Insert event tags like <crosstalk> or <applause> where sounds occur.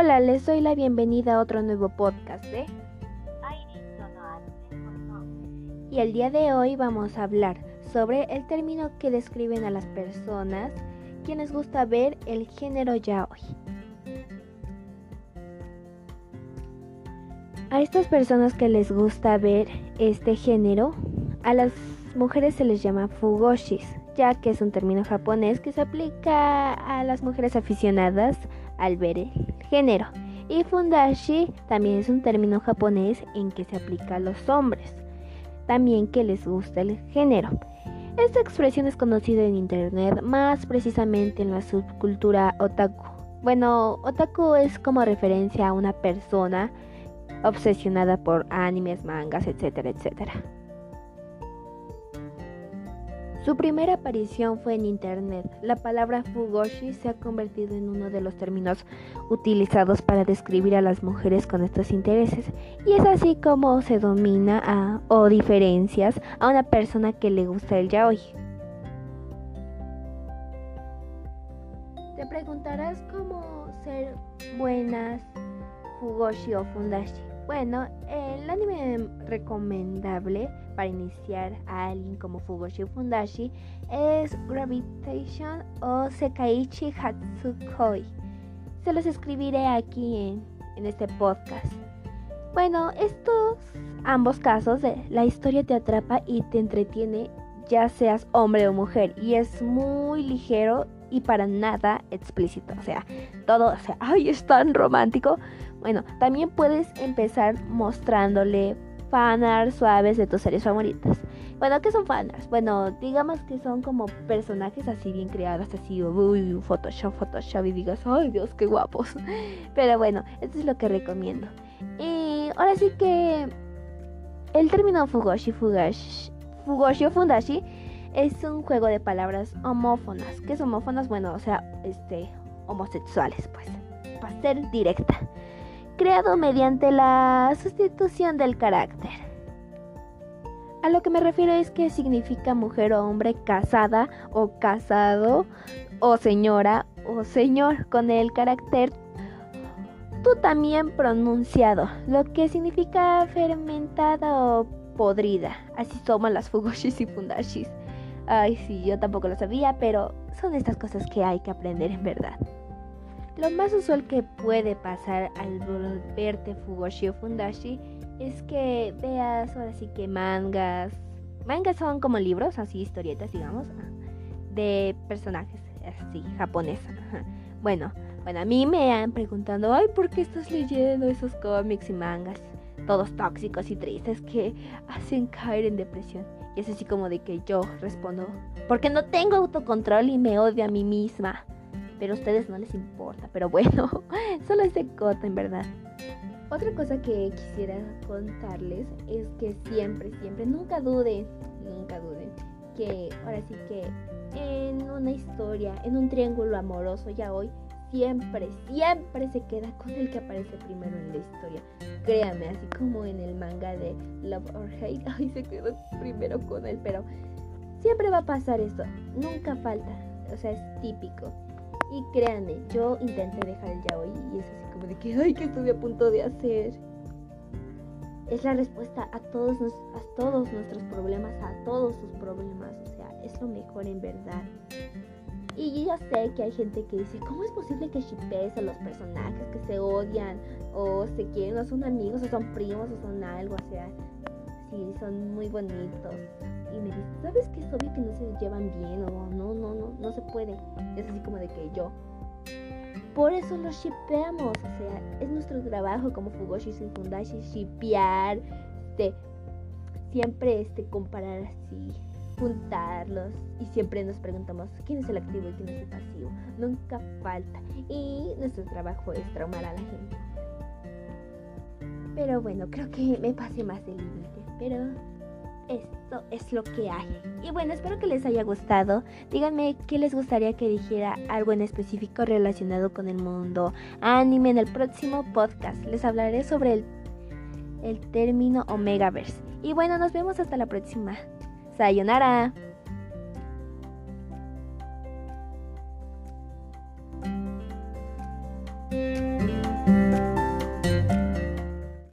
Hola, les doy la bienvenida a otro nuevo podcast de Y el día de hoy vamos a hablar sobre el término que describen a las personas quienes gusta ver el género yaoi. A estas personas que les gusta ver este género, a las mujeres se les llama fugoshis, ya que es un término japonés que se aplica a las mujeres aficionadas al ver el género. Y fundashi también es un término japonés en que se aplica a los hombres, también que les gusta el género. Esta expresión es conocida en internet más precisamente en la subcultura otaku. Bueno, otaku es como referencia a una persona obsesionada por animes, mangas, etcétera, etcétera. Su primera aparición fue en Internet. La palabra fugoshi se ha convertido en uno de los términos utilizados para describir a las mujeres con estos intereses y es así como se domina a, o diferencias a una persona que le gusta el yaoi. Te preguntarás cómo ser buenas fugoshi o fundashi. Bueno, el anime recomendable para iniciar a alguien como Fugoshi Fundashi es Gravitation o Sekaiichi Hatsukoi. Se los escribiré aquí en, en este podcast. Bueno, estos ambos casos, eh, la historia te atrapa y te entretiene, ya seas hombre o mujer, y es muy ligero y para nada explícito. O sea, todo, o sea, ay, es tan romántico. Bueno, también puedes empezar mostrándole fanarts suaves de tus series favoritas. Bueno, ¿qué son fanarts? Bueno, digamos que son como personajes así bien creados, así, uy, Photoshop, Photoshop, y digas, ay Dios, qué guapos. <laughs> Pero bueno, esto es lo que recomiendo. Y ahora sí que el término Fugoshi, Fugashi, Fugoshi o Fundashi es un juego de palabras homófonas. ¿Qué es homófonas? Bueno, o sea, este, homosexuales, pues, para ser directa creado mediante la sustitución del carácter. A lo que me refiero es que significa mujer o hombre casada o casado o señora o señor con el carácter tú también pronunciado, lo que significa fermentada o podrida. Así somos las fugoshis y fundashis. Ay, sí, yo tampoco lo sabía, pero son estas cosas que hay que aprender en verdad. Lo más usual que puede pasar al volverte Fugoshi o Fundashi es que veas ahora sí que mangas. Mangas son como libros, así historietas, digamos, de personajes así, japoneses. Bueno, bueno, a mí me han preguntado, ay, ¿por qué estás leyendo esos cómics y mangas? Todos tóxicos y tristes que hacen caer en depresión. Y es así como de que yo respondo, porque no tengo autocontrol y me odio a mí misma pero a ustedes no les importa. Pero bueno, <laughs> solo es de cota en verdad. Otra cosa que quisiera contarles es que siempre, siempre, nunca duden, nunca duden, que ahora sí que en una historia, en un triángulo amoroso ya hoy, siempre, siempre se queda con el que aparece primero en la historia. Créame, así como en el manga de Love or Hate, <laughs> ay, se quedó primero con él, pero siempre va a pasar eso, nunca falta, o sea, es típico. Y créanme, yo intenté dejar el yaoi y es así como de que, ay, que estuve a punto de hacer. Es la respuesta a todos, a todos nuestros problemas, a todos sus problemas. O sea, es lo mejor en verdad. Yo sé que hay gente que dice, ¿cómo es posible que shippees a los personajes que se odian o se quieren o son amigos o son primos o son algo? O sea, sí, son muy bonitos y me dice, ¿sabes que es obvio que no se llevan bien? O no, no, no, no se puede. Es así como de que yo. Por eso los shipeamos, o sea, es nuestro trabajo como Fugoshi y Fundashi, shipear, este, siempre este, comparar así, juntarlos y siempre nos preguntamos quién es el activo y quién es el pasivo. Nunca falta. Y nuestro trabajo es traumar a la gente. Pero bueno, creo que me pasé más del límite. Pero esto es lo que hay. Y bueno, espero que les haya gustado. Díganme qué les gustaría que dijera algo en específico relacionado con el mundo anime en el próximo podcast. Les hablaré sobre el, el término Omegaverse. Y bueno, nos vemos hasta la próxima. Sayonara.